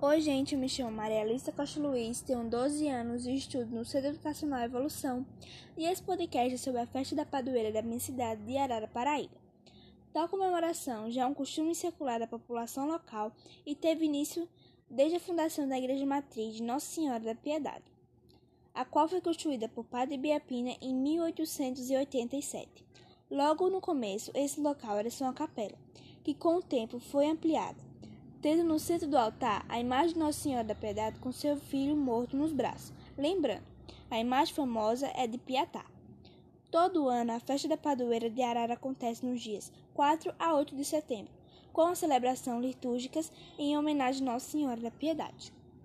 Oi, gente, eu me chamo Maria Alice Costa Luiz, tenho 12 anos e estudo no Centro Educacional Evolução. E esse podcast é sobre a festa da padroeira da minha cidade de Arara, Paraíba. Tal comemoração já é um costume secular da população local e teve início desde a fundação da Igreja Matriz de Nossa Senhora da Piedade, a qual foi construída por Padre Biapina em 1887. Logo no começo, esse local era só uma capela, que com o tempo foi ampliada tendo no centro do altar a imagem de Nossa Senhora da Piedade com seu filho morto nos braços. Lembrando, a imagem famosa é de Piatá. Todo ano, a festa da padroeira de Arara acontece nos dias 4 a 8 de setembro, com as celebrações litúrgicas em homenagem a Nossa Senhora da Piedade.